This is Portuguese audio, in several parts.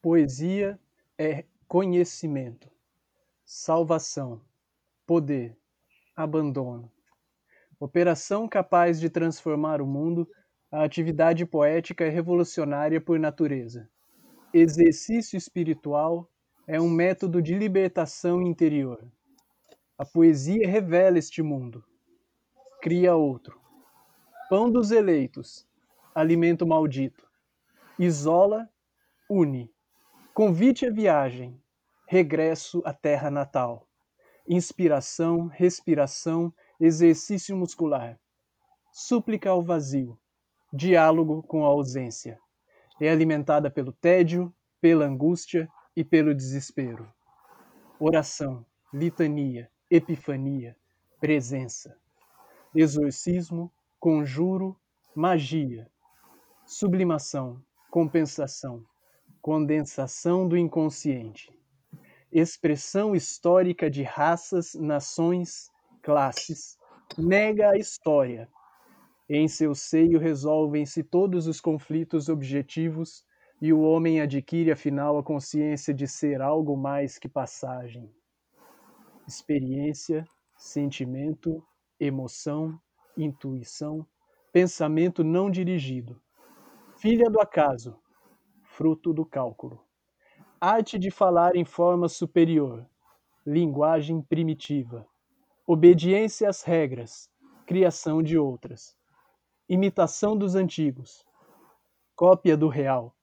Poesia é conhecimento, salvação, poder, abandono. Operação capaz de transformar o mundo, a atividade poética é revolucionária por natureza. Exercício espiritual é um método de libertação interior. A poesia revela este mundo, cria outro. Pão dos eleitos, alimento maldito. Isola, une. Convite à viagem, regresso à terra natal. Inspiração, respiração, exercício muscular. Súplica ao vazio, diálogo com a ausência. É alimentada pelo tédio, pela angústia e pelo desespero. Oração, litania, epifania, presença. Exorcismo, conjuro, magia. Sublimação, compensação, condensação do inconsciente. Expressão histórica de raças, nações, classes. Nega a história. Em seu seio resolvem-se todos os conflitos objetivos e o homem adquire afinal a consciência de ser algo mais que passagem. Experiência, sentimento, emoção, intuição, pensamento não dirigido filha do acaso, fruto do cálculo. Arte de falar em forma superior, linguagem primitiva. Obediência às regras, criação de outras. Imitação dos antigos. Cópia do real.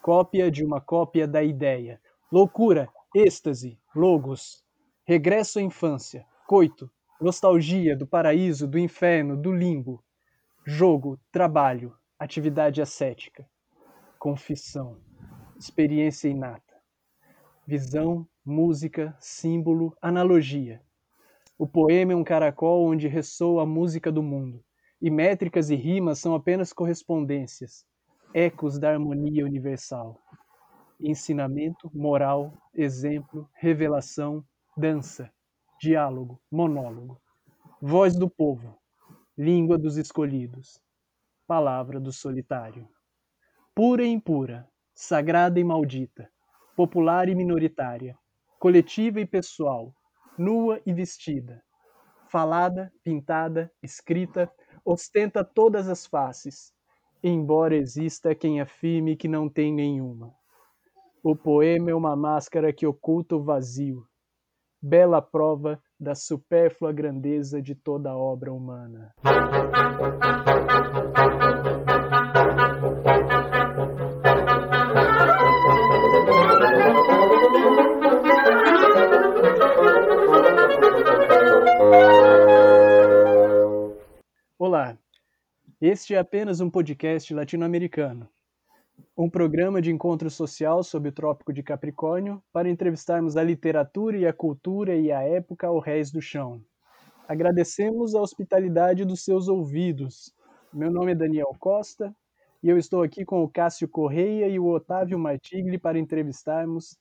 Cópia de uma cópia da ideia. Loucura, êxtase, logos. Regresso à infância, coito, nostalgia do paraíso, do inferno, do limbo. Jogo, trabalho, atividade ascética, confissão, experiência inata, visão, música, símbolo, analogia. O poema é um caracol onde ressoa a música do mundo, e métricas e rimas são apenas correspondências, ecos da harmonia universal. Ensinamento, moral, exemplo, revelação, dança, diálogo, monólogo. Voz do povo, língua dos escolhidos palavra do solitário. Pura e impura, sagrada e maldita, popular e minoritária, coletiva e pessoal, nua e vestida, falada, pintada, escrita, ostenta todas as faces, embora exista quem afirme que não tem nenhuma. O poema é uma máscara que oculta o vazio, bela prova da supérflua grandeza de toda obra humana. Olá, este é apenas um podcast latino-americano, um programa de encontro social sob o Trópico de Capricórnio para entrevistarmos a literatura e a cultura e a época ao réis do chão. Agradecemos a hospitalidade dos seus ouvidos. Meu nome é Daniel Costa e eu estou aqui com o Cássio Correia e o Otávio Martigli para entrevistarmos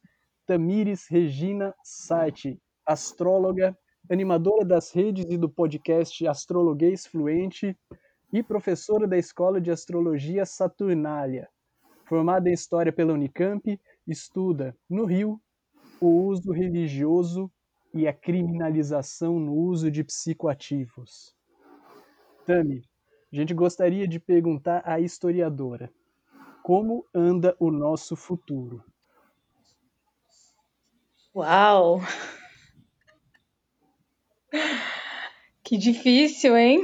Tamires Regina Sati, astróloga, animadora das redes e do podcast Astrologuês Fluente e professora da Escola de Astrologia Saturnália. Formada em História pela Unicamp, estuda, no Rio, o uso religioso e a criminalização no uso de psicoativos. Tami, a gente gostaria de perguntar à historiadora: como anda o nosso futuro? Uau! Que difícil, hein?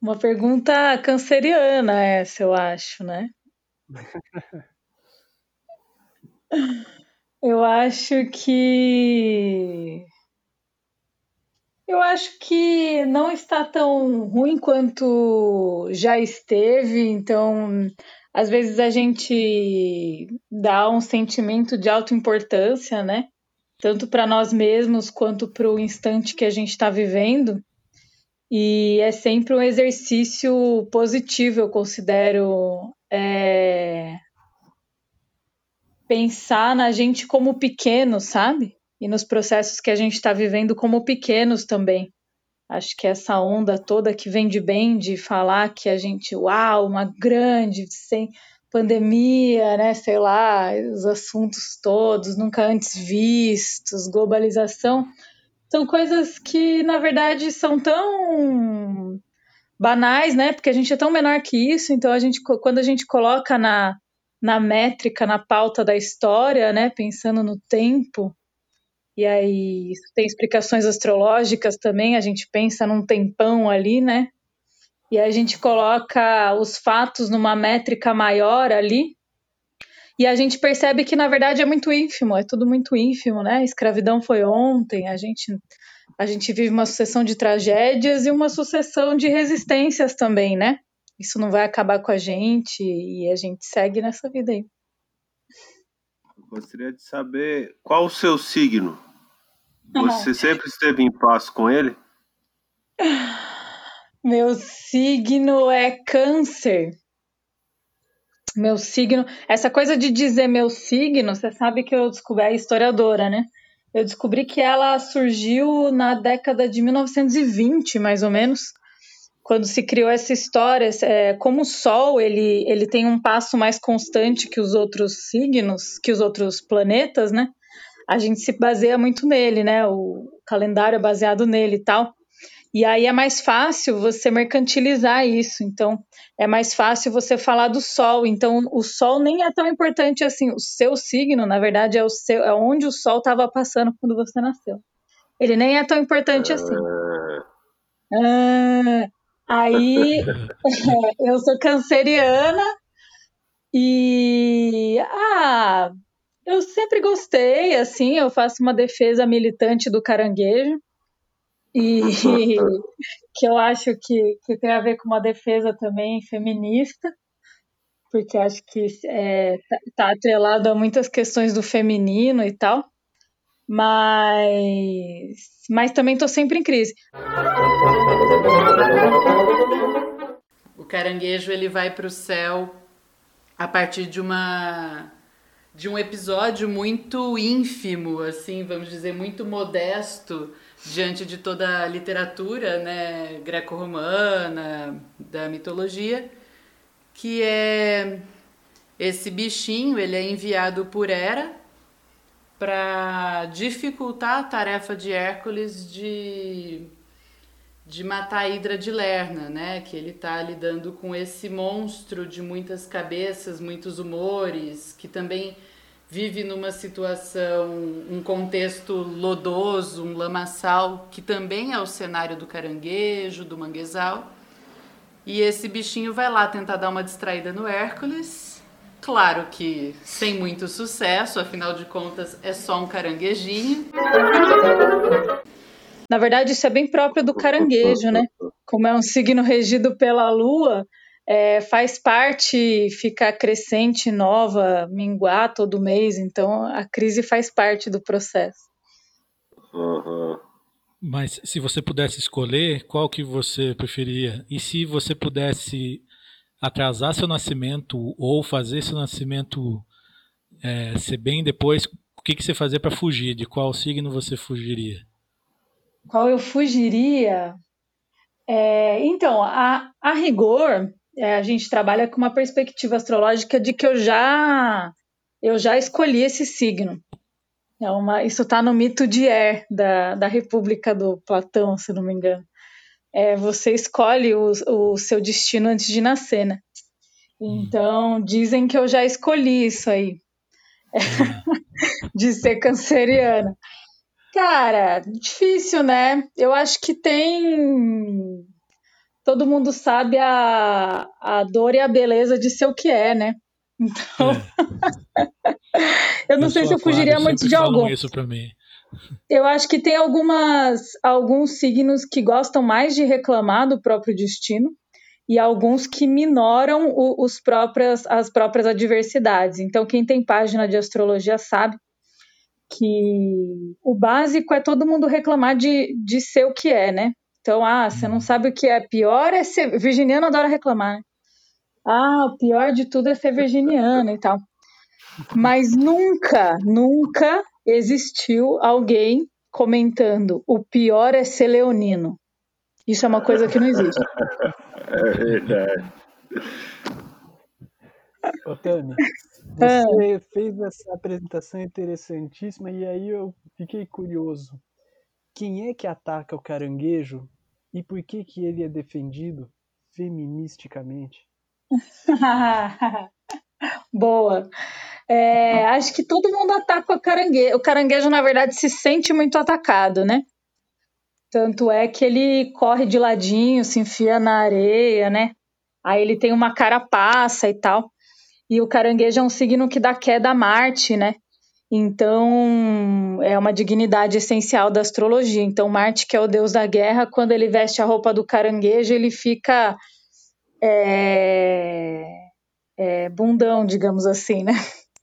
Uma pergunta canceriana essa, eu acho, né? Eu acho que eu acho que não está tão ruim quanto já esteve, então às vezes a gente dá um sentimento de autoimportância, né? Tanto para nós mesmos quanto para o instante que a gente está vivendo. E é sempre um exercício positivo, eu considero, é... pensar na gente como pequeno, sabe? E nos processos que a gente está vivendo como pequenos também. Acho que essa onda toda que vem de bem de falar que a gente, uau, uma grande, sem pandemia, né, sei lá, os assuntos todos nunca antes vistos, globalização, são coisas que na verdade são tão banais, né? Porque a gente é tão menor que isso, então a gente quando a gente coloca na na métrica, na pauta da história, né, pensando no tempo, e aí tem explicações astrológicas também, a gente pensa num tempão ali, né? E a gente coloca os fatos numa métrica maior ali, e a gente percebe que na verdade é muito ínfimo, é tudo muito ínfimo, né? A escravidão foi ontem, a gente a gente vive uma sucessão de tragédias e uma sucessão de resistências também, né? Isso não vai acabar com a gente e a gente segue nessa vida aí. Gostaria de saber qual o seu signo. Você sempre esteve em paz com ele? Meu signo é câncer. Meu signo. Essa coisa de dizer meu signo, você sabe que eu descobri, é historiadora, né? Eu descobri que ela surgiu na década de 1920, mais ou menos, quando se criou essa história, é, como o Sol ele, ele tem um passo mais constante que os outros signos, que os outros planetas, né? A gente se baseia muito nele, né? O calendário é baseado nele e tal. E aí é mais fácil você mercantilizar isso. Então, é mais fácil você falar do Sol. Então, o Sol nem é tão importante assim. O seu signo, na verdade, é, o seu, é onde o Sol estava passando quando você nasceu. Ele nem é tão importante assim. Ah, Aí eu sou canceriana e ah, eu sempre gostei, assim, eu faço uma defesa militante do caranguejo e que eu acho que, que tem a ver com uma defesa também feminista, porque acho que é, tá, tá atrelado a muitas questões do feminino e tal, mas, mas também estou sempre em crise. O caranguejo ele vai para o céu a partir de uma de um episódio muito ínfimo, assim, vamos dizer, muito modesto diante de toda a literatura, né, greco-romana, da mitologia, que é esse bichinho, ele é enviado por Hera para dificultar a tarefa de Hércules de de matar a Hidra de Lerna, né? Que ele está lidando com esse monstro de muitas cabeças, muitos humores, que também vive numa situação, um contexto lodoso, um lamaçal, que também é o cenário do caranguejo, do manguezal. E esse bichinho vai lá tentar dar uma distraída no Hércules. Claro que sem muito sucesso, afinal de contas é só um caranguejinho. Na verdade, isso é bem próprio do caranguejo, né? Como é um signo regido pela lua, é, faz parte ficar crescente, nova, minguar todo mês. Então, a crise faz parte do processo. Uhum. Mas se você pudesse escolher, qual que você preferia? E se você pudesse atrasar seu nascimento ou fazer seu nascimento é, ser bem depois, o que, que você fazia para fugir? De qual signo você fugiria? qual eu fugiria? É, então, a, a rigor, é, a gente trabalha com uma perspectiva astrológica de que eu já eu já escolhi esse signo. É uma, isso está no mito de Er, da, da República do Platão, se não me engano. É, você escolhe o, o seu destino antes de nascer, né? Então, dizem que eu já escolhi isso aí, de ser canceriana. Cara, difícil, né? Eu acho que tem. Todo mundo sabe a, a dor e a beleza de ser o que é, né? Então. É. eu não eu sei se eu fugiria muito de algum. Isso pra mim. Eu acho que tem algumas, alguns signos que gostam mais de reclamar do próprio destino e alguns que minoram o, os próprias, as próprias adversidades. Então, quem tem página de astrologia sabe que o básico é todo mundo reclamar de, de ser o que é, né? Então, ah, você não sabe o que é pior é ser. Virginiano adora reclamar, né? Ah, o pior de tudo é ser virginiano e tal. Mas nunca, nunca existiu alguém comentando o pior é ser leonino. Isso é uma coisa que não existe. É verdade. Otami, você fez essa apresentação interessantíssima e aí eu fiquei curioso. Quem é que ataca o caranguejo e por que que ele é defendido feministicamente? Boa. É, acho que todo mundo ataca o caranguejo. O caranguejo, na verdade, se sente muito atacado, né? Tanto é que ele corre de ladinho, se enfia na areia, né? Aí ele tem uma carapaça e tal. E o caranguejo é um signo que dá queda a Marte, né? Então, é uma dignidade essencial da astrologia. Então, Marte, que é o deus da guerra, quando ele veste a roupa do caranguejo, ele fica é, é, bundão, digamos assim, né?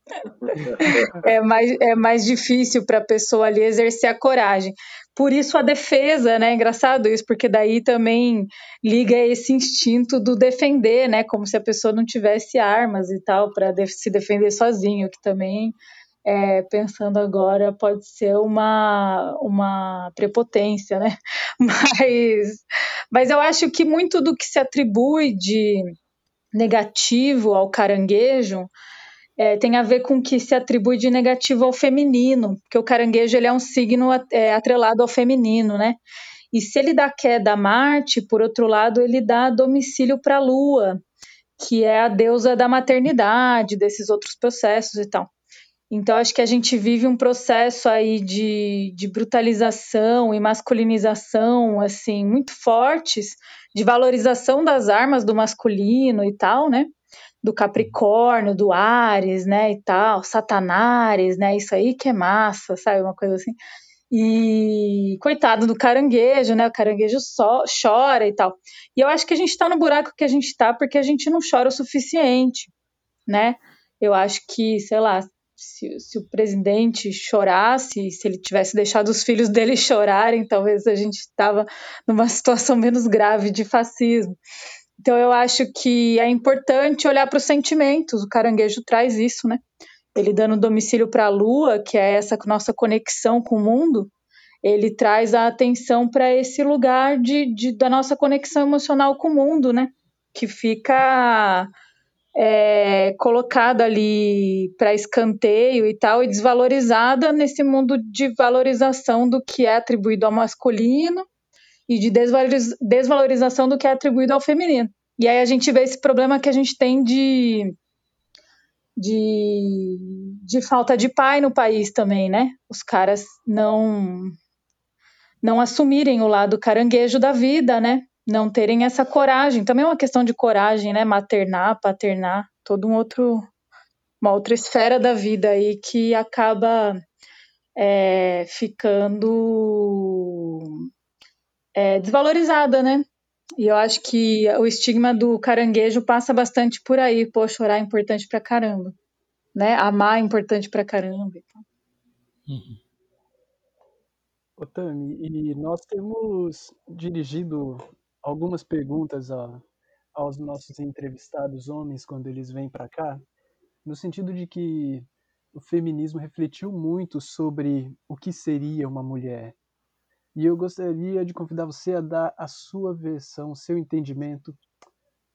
é, mais, é mais difícil para a pessoa ali exercer a coragem. Por isso a defesa, né? Engraçado isso, porque daí também liga esse instinto do defender, né? Como se a pessoa não tivesse armas e tal para se defender sozinho, que também é, pensando agora, pode ser uma, uma prepotência, né? Mas, mas eu acho que muito do que se atribui de negativo ao caranguejo é, tem a ver com o que se atribui de negativo ao feminino, porque o caranguejo ele é um signo é, atrelado ao feminino, né? E se ele dá queda a Marte, por outro lado, ele dá domicílio para a Lua, que é a deusa da maternidade, desses outros processos e tal. Então, acho que a gente vive um processo aí de, de brutalização e masculinização, assim, muito fortes, de valorização das armas do masculino e tal, né? Do Capricórnio, do Ares, né, e tal, Satanares, né, isso aí que é massa, sabe, uma coisa assim. E coitado do caranguejo, né, o caranguejo só chora e tal. E eu acho que a gente tá no buraco que a gente tá porque a gente não chora o suficiente, né? Eu acho que, sei lá, se, se, o presidente chorasse, se ele tivesse deixado os filhos dele chorarem, talvez a gente estava numa situação menos grave de fascismo. Então eu acho que é importante olhar para os sentimentos. O caranguejo traz isso, né? Ele dando domicílio para a lua, que é essa nossa conexão com o mundo, ele traz a atenção para esse lugar de, de, da nossa conexão emocional com o mundo, né? Que fica é, colocada ali para escanteio e tal, e desvalorizada nesse mundo de valorização do que é atribuído ao masculino e de desvaloriz desvalorização do que é atribuído ao feminino. E aí a gente vê esse problema que a gente tem de, de, de falta de pai no país também, né? Os caras não não assumirem o lado caranguejo da vida, né? Não terem essa coragem. Também é uma questão de coragem, né? Maternar, paternar, todo um outro, uma outra esfera da vida aí que acaba é, ficando é, desvalorizada, né? E eu acho que o estigma do caranguejo passa bastante por aí. Pô, chorar é importante pra caramba. Né? Amar é importante pra caramba. Uhum. Otami, e nós temos dirigido algumas perguntas a, aos nossos entrevistados homens quando eles vêm para cá, no sentido de que o feminismo refletiu muito sobre o que seria uma mulher. E eu gostaria de convidar você a dar a sua versão, o seu entendimento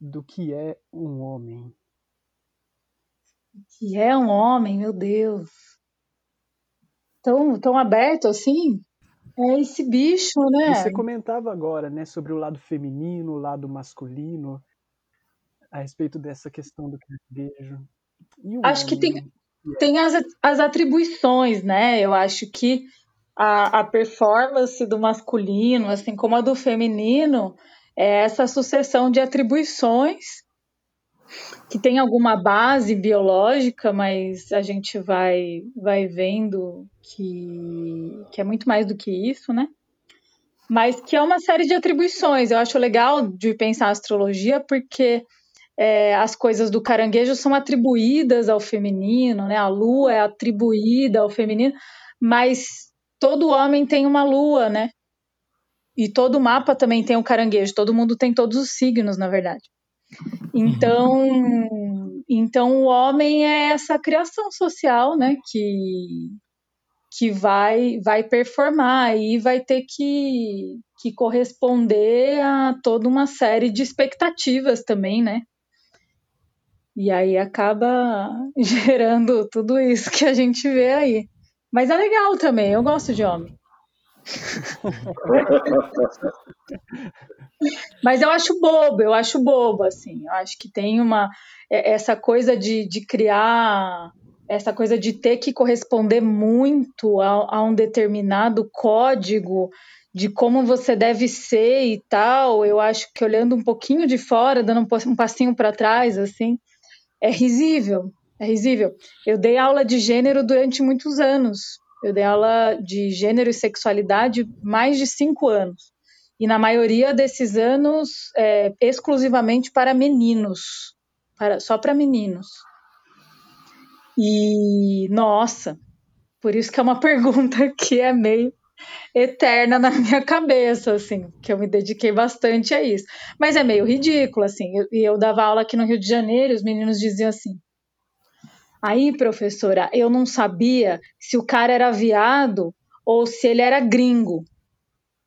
do que é um homem. O que é um homem, meu Deus. Tão, tão aberto assim? É esse bicho, né? Você comentava agora, né, sobre o lado feminino, o lado masculino, a respeito dessa questão do caranguejo. Acho homem, que tem, tem as, as atribuições, né? Eu acho que a, a performance do masculino, assim como a do feminino, é essa sucessão de atribuições que tem alguma base biológica, mas a gente vai, vai vendo que, que é muito mais do que isso, né? Mas que é uma série de atribuições. Eu acho legal de pensar a astrologia porque é, as coisas do caranguejo são atribuídas ao feminino, né? A lua é atribuída ao feminino, mas todo homem tem uma lua, né? E todo mapa também tem um caranguejo. Todo mundo tem todos os signos, na verdade. Então, então o homem é essa criação social, né, que que vai vai performar e vai ter que, que corresponder a toda uma série de expectativas também, né? E aí acaba gerando tudo isso que a gente vê aí. Mas é legal também, eu gosto de homem. Mas eu acho bobo, eu acho bobo, assim. Eu acho que tem uma. É, essa coisa de, de criar. Essa coisa de ter que corresponder muito a, a um determinado código de como você deve ser e tal, eu acho que olhando um pouquinho de fora, dando um passinho para trás, assim, é risível, é risível. Eu dei aula de gênero durante muitos anos. Eu dei aula de gênero e sexualidade mais de cinco anos. E na maioria desses anos, é, exclusivamente para meninos, para, só para meninos. E, nossa, por isso que é uma pergunta que é meio eterna na minha cabeça, assim, que eu me dediquei bastante a isso. Mas é meio ridículo, assim. E eu, eu, dava aula aqui no Rio de Janeiro, os meninos diziam assim: Aí, professora, eu não sabia se o cara era viado ou se ele era gringo.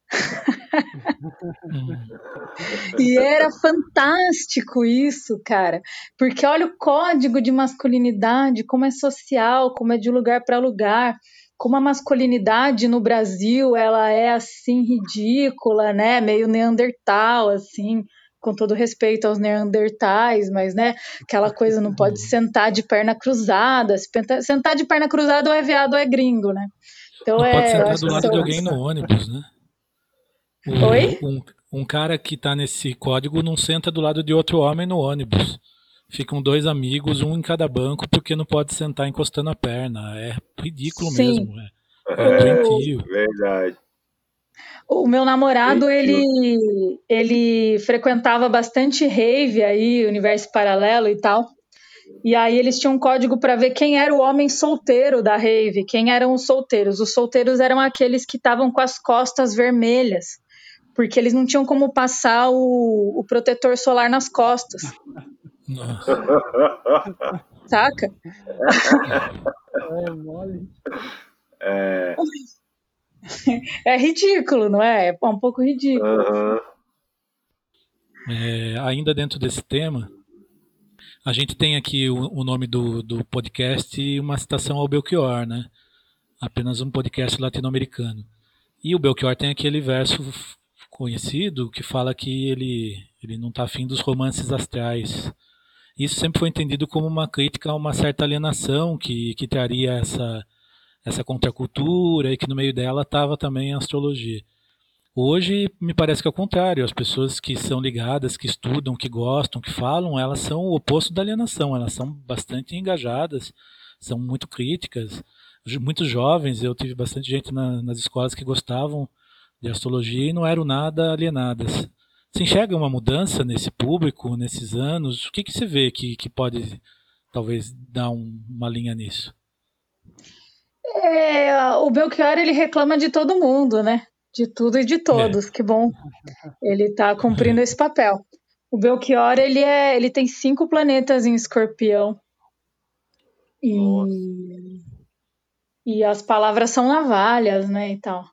e era fantástico isso, cara, porque olha o código de masculinidade, como é social, como é de lugar para lugar como a masculinidade no Brasil ela é assim ridícula, né? Meio neandertal, assim, com todo respeito aos neandertais, mas né, aquela coisa não pode sentar de perna cruzada, se sentar de perna cruzada ou é viado ou é gringo, né? Então não é. Pode sentar do lado de alguém no ônibus, né? O, Oi? Um, um cara que está nesse código não senta do lado de outro homem no ônibus ficam dois amigos, um em cada banco, porque não pode sentar encostando a perna. É ridículo Sim. mesmo. É, é, é. Verdade. O meu namorado, ele, ele frequentava bastante rave aí, universo paralelo e tal. E aí eles tinham um código para ver quem era o homem solteiro da rave, quem eram os solteiros. Os solteiros eram aqueles que estavam com as costas vermelhas, porque eles não tinham como passar o, o protetor solar nas costas. Nossa. Saca? É mole. É... é ridículo, não é? É um pouco ridículo. Uhum. É, ainda dentro desse tema, a gente tem aqui o, o nome do, do podcast e uma citação ao Belchior, né? Apenas um podcast latino-americano. E o Belchior tem aquele verso conhecido que fala que ele, ele não está afim dos romances astrais. Isso sempre foi entendido como uma crítica a uma certa alienação que, que traria essa, essa contracultura e que no meio dela estava também a astrologia. Hoje me parece que é o contrário, as pessoas que são ligadas, que estudam, que gostam, que falam, elas são o oposto da alienação, elas são bastante engajadas, são muito críticas. Muitos jovens, eu tive bastante gente na, nas escolas que gostavam de astrologia e não eram nada alienadas. Você enxerga uma mudança nesse público, nesses anos? O que, que você vê que, que pode talvez dar um, uma linha nisso? É, o Belchior ele reclama de todo mundo, né? De tudo e de todos. É. Que bom. Ele está cumprindo é. esse papel. O Belchior ele é, ele tem cinco planetas em Escorpião. E, e as palavras são navalhas, né, e tal.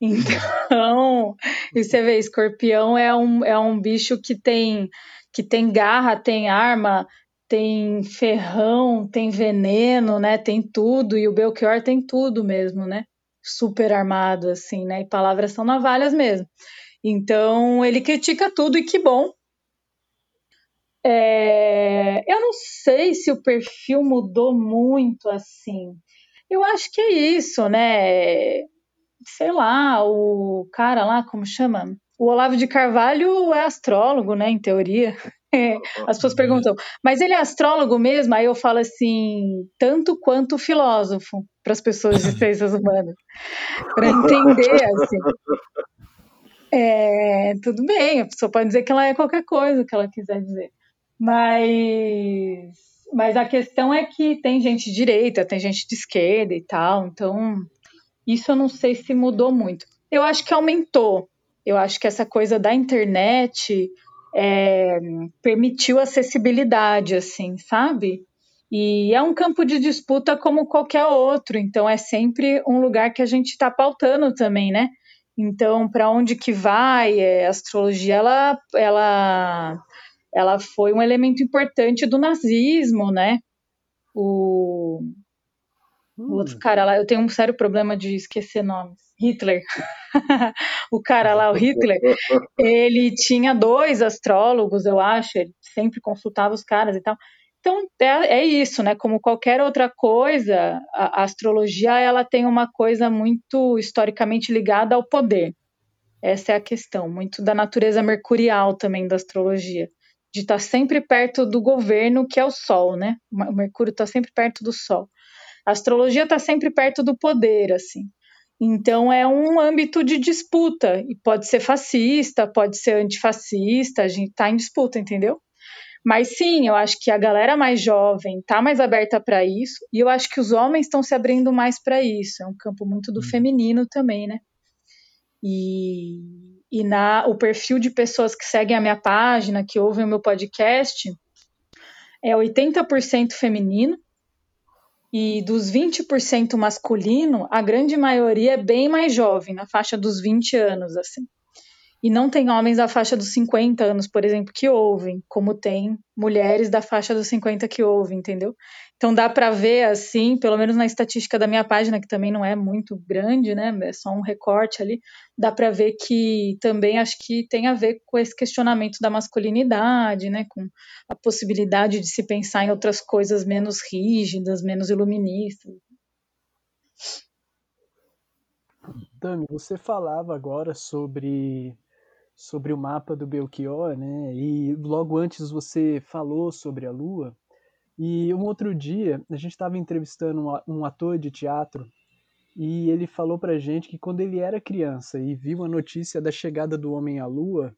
Então, e você vê, escorpião é um, é um bicho que tem, que tem garra, tem arma, tem ferrão, tem veneno, né? Tem tudo, e o Belchior tem tudo mesmo, né? Super armado, assim, né? E palavras são navalhas mesmo. Então, ele critica tudo e que bom. É, eu não sei se o perfil mudou muito assim. Eu acho que é isso, né? sei lá, o cara lá, como chama? O Olavo de Carvalho é astrólogo, né, em teoria. É, as pessoas perguntam, mas ele é astrólogo mesmo? Aí eu falo assim, tanto quanto filósofo, para as pessoas de ciências humanas, para entender, assim. É, tudo bem, a pessoa pode dizer que ela é qualquer coisa que ela quiser dizer, mas, mas a questão é que tem gente de direita, tem gente de esquerda e tal, então isso eu não sei se mudou muito. Eu acho que aumentou. Eu acho que essa coisa da internet é, permitiu acessibilidade, assim, sabe? E é um campo de disputa como qualquer outro, então é sempre um lugar que a gente está pautando também, né? Então, para onde que vai? É, a astrologia, ela, ela, ela foi um elemento importante do nazismo, né? O, o outro hum. cara lá, eu tenho um sério problema de esquecer nomes. Hitler. o cara lá, o Hitler, ele tinha dois astrólogos, eu acho, ele sempre consultava os caras e tal. Então é, é isso, né? Como qualquer outra coisa, a, a, astrologia ela tem uma coisa muito historicamente ligada ao poder. Essa é a questão, muito da natureza mercurial também da astrologia, de estar tá sempre perto do governo, que é o Sol, né? O Mercúrio está sempre perto do Sol. A astrologia está sempre perto do poder, assim. Então é um âmbito de disputa e pode ser fascista, pode ser antifascista, a gente está em disputa, entendeu? Mas sim, eu acho que a galera mais jovem está mais aberta para isso, e eu acho que os homens estão se abrindo mais para isso. É um campo muito do uhum. feminino também, né? E, e na, o perfil de pessoas que seguem a minha página, que ouvem o meu podcast, é 80% feminino, e dos 20% masculino, a grande maioria é bem mais jovem, na faixa dos 20 anos, assim. E não tem homens da faixa dos 50 anos, por exemplo, que ouvem, como tem mulheres da faixa dos 50 que ouvem, entendeu? Então dá para ver assim, pelo menos na estatística da minha página, que também não é muito grande, né? É só um recorte ali, dá para ver que também acho que tem a ver com esse questionamento da masculinidade, né? Com a possibilidade de se pensar em outras coisas menos rígidas, menos iluministas. Tami, você falava agora sobre sobre o mapa do Belchior, né? E logo antes você falou sobre a Lua. E um outro dia a gente estava entrevistando um ator de teatro e ele falou pra gente que quando ele era criança e viu a notícia da chegada do homem à Lua,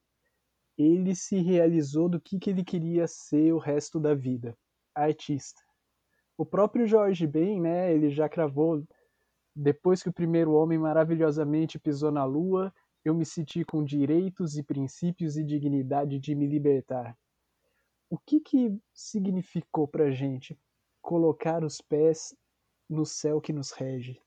ele se realizou do que, que ele queria ser o resto da vida, artista. O próprio Jorge Ben, né, ele já cravou depois que o primeiro homem maravilhosamente pisou na Lua, eu me senti com direitos e princípios e dignidade de me libertar. O que que significou para gente colocar os pés no céu que nos rege?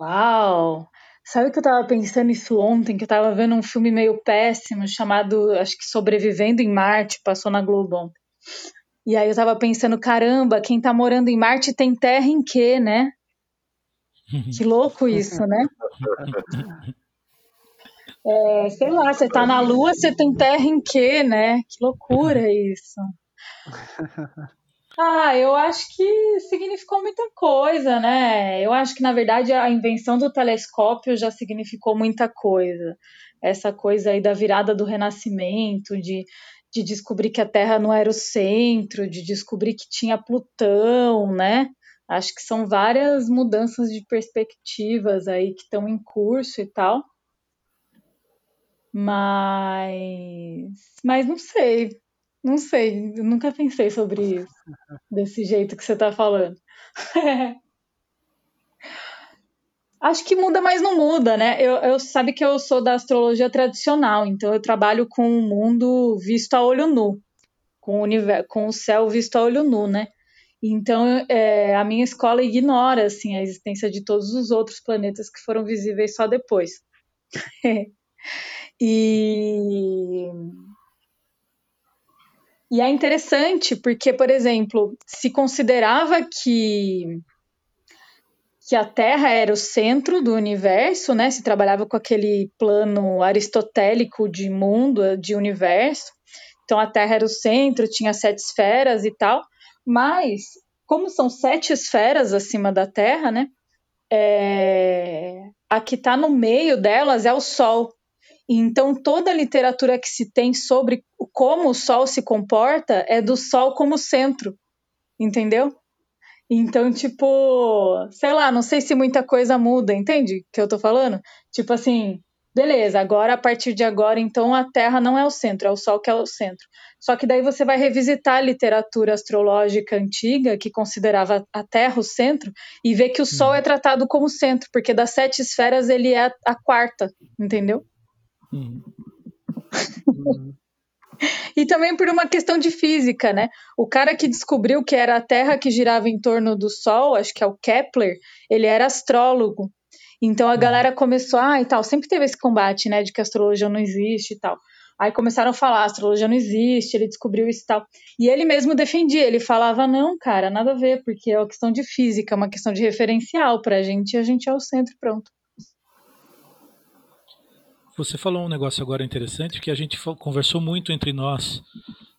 Uau! Sabe que eu tava pensando isso ontem, que eu tava vendo um filme meio péssimo chamado, acho que Sobrevivendo em Marte, passou na Globo ontem. E aí eu tava pensando, caramba, quem tá morando em Marte tem terra em quê, né? Que louco isso, né? É, sei lá, você tá na Lua, você tem terra em quê, né? Que loucura isso. Ah, eu acho que significou muita coisa, né? Eu acho que, na verdade, a invenção do telescópio já significou muita coisa. Essa coisa aí da virada do renascimento, de, de descobrir que a Terra não era o centro, de descobrir que tinha Plutão, né? Acho que são várias mudanças de perspectivas aí que estão em curso e tal. Mas, mas não sei, não sei, eu nunca pensei sobre isso desse jeito que você está falando. Acho que muda, mas não muda, né? Eu, eu sabe que eu sou da astrologia tradicional, então eu trabalho com o mundo visto a olho nu, com o, universo, com o céu visto a olho nu, né? Então, é, a minha escola ignora assim a existência de todos os outros planetas que foram visíveis só depois. e e é interessante porque, por exemplo, se considerava que que a Terra era o centro do universo, né? Se trabalhava com aquele plano aristotélico de mundo, de universo. Então a Terra era o centro, tinha sete esferas e tal. Mas, como são sete esferas acima da Terra, né? É... A que está no meio delas é o Sol. Então, toda a literatura que se tem sobre como o Sol se comporta é do Sol como centro, entendeu? Então, tipo, sei lá, não sei se muita coisa muda, entende o que eu tô falando? Tipo assim, beleza, agora a partir de agora, então a Terra não é o centro, é o Sol que é o centro. Só que daí você vai revisitar a literatura astrológica antiga, que considerava a Terra o centro, e ver que o Sol é tratado como centro, porque das sete esferas ele é a quarta, entendeu? Hum. e também por uma questão de física, né? O cara que descobriu que era a Terra que girava em torno do Sol, acho que é o Kepler, ele era astrólogo. Então a galera começou, ah, e tal, sempre teve esse combate, né, de que a astrologia não existe e tal. Aí começaram a falar, a astrologia não existe, ele descobriu isso e tal. E ele mesmo defendia, ele falava, não, cara, nada a ver, porque é uma questão de física, é uma questão de referencial pra gente, e a gente é o centro pronto. Você falou um negócio agora interessante, que a gente conversou muito entre nós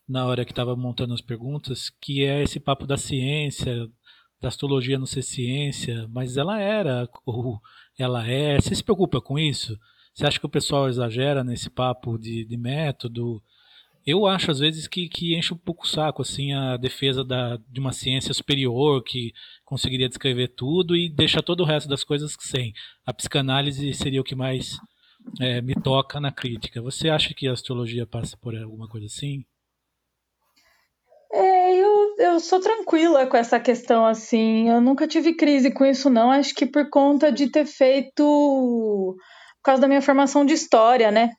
na hora que estava montando as perguntas, que é esse papo da ciência, da astrologia não ser ciência, mas ela era, ou ela é. Você se preocupa com isso? Você acha que o pessoal exagera nesse papo de, de método? Eu acho, às vezes, que, que enche um pouco o saco, assim, a defesa da, de uma ciência superior que conseguiria descrever tudo e deixa todo o resto das coisas sem. A psicanálise seria o que mais é, me toca na crítica. Você acha que a astrologia passa por alguma coisa assim? É, eu, eu sou tranquila com essa questão, assim. Eu nunca tive crise com isso, não. Acho que por conta de ter feito por causa da minha formação de história, né?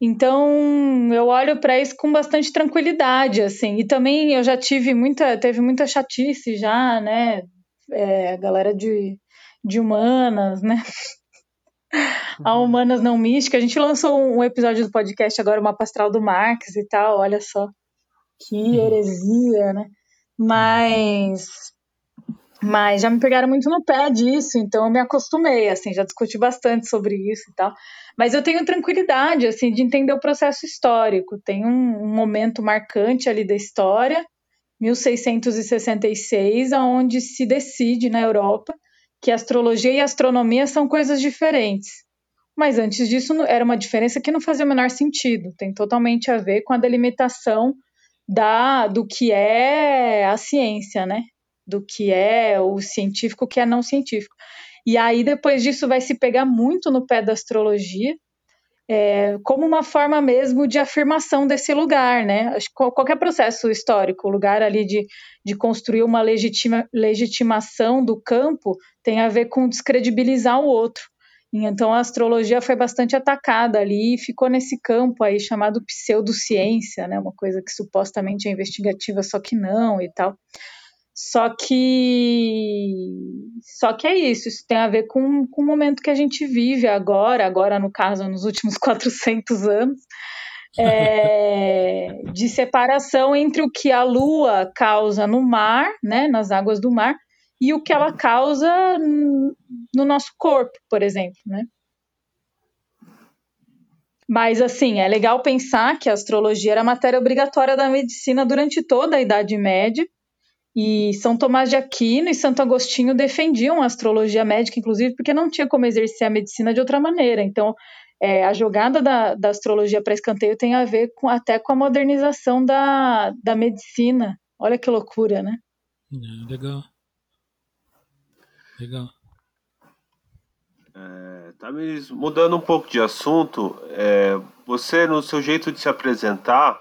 Então, eu olho para isso com bastante tranquilidade, assim. E também eu já tive muita, teve muita chatice já, né? É, galera de, de humanas, né? A uhum. Humanas Não Mística. A gente lançou um episódio do podcast agora, uma pastral do Marx e tal, olha só. Que uhum. heresia, né? Mas mas já me pegaram muito no pé disso, então eu me acostumei, assim, já discuti bastante sobre isso e tal. Mas eu tenho tranquilidade, assim, de entender o processo histórico. Tem um, um momento marcante ali da história, 1666, aonde se decide na Europa que astrologia e astronomia são coisas diferentes. Mas antes disso era uma diferença que não fazia o menor sentido. Tem totalmente a ver com a delimitação da do que é a ciência, né? do que é o científico, o que é não científico. E aí, depois disso, vai se pegar muito no pé da astrologia, é, como uma forma mesmo de afirmação desse lugar, né? Qualquer processo histórico, o lugar ali de, de construir uma legitima, legitimação do campo, tem a ver com descredibilizar o outro. Então a astrologia foi bastante atacada ali e ficou nesse campo aí chamado pseudociência, né? Uma coisa que supostamente é investigativa, só que não e tal. Só que só que é isso, isso tem a ver com, com o momento que a gente vive agora, agora no caso nos últimos 400 anos, é, de separação entre o que a lua causa no mar, né, nas águas do mar, e o que ela causa no nosso corpo, por exemplo, né? Mas, assim, é legal pensar que a astrologia era matéria obrigatória da medicina durante toda a Idade Média, e São Tomás de Aquino e Santo Agostinho defendiam a astrologia médica, inclusive, porque não tinha como exercer a medicina de outra maneira. Então, é, a jogada da, da astrologia para escanteio tem a ver com, até com a modernização da, da medicina. Olha que loucura, né? É, legal. Legal. É, tá me mudando um pouco de assunto, é, você, no seu jeito de se apresentar,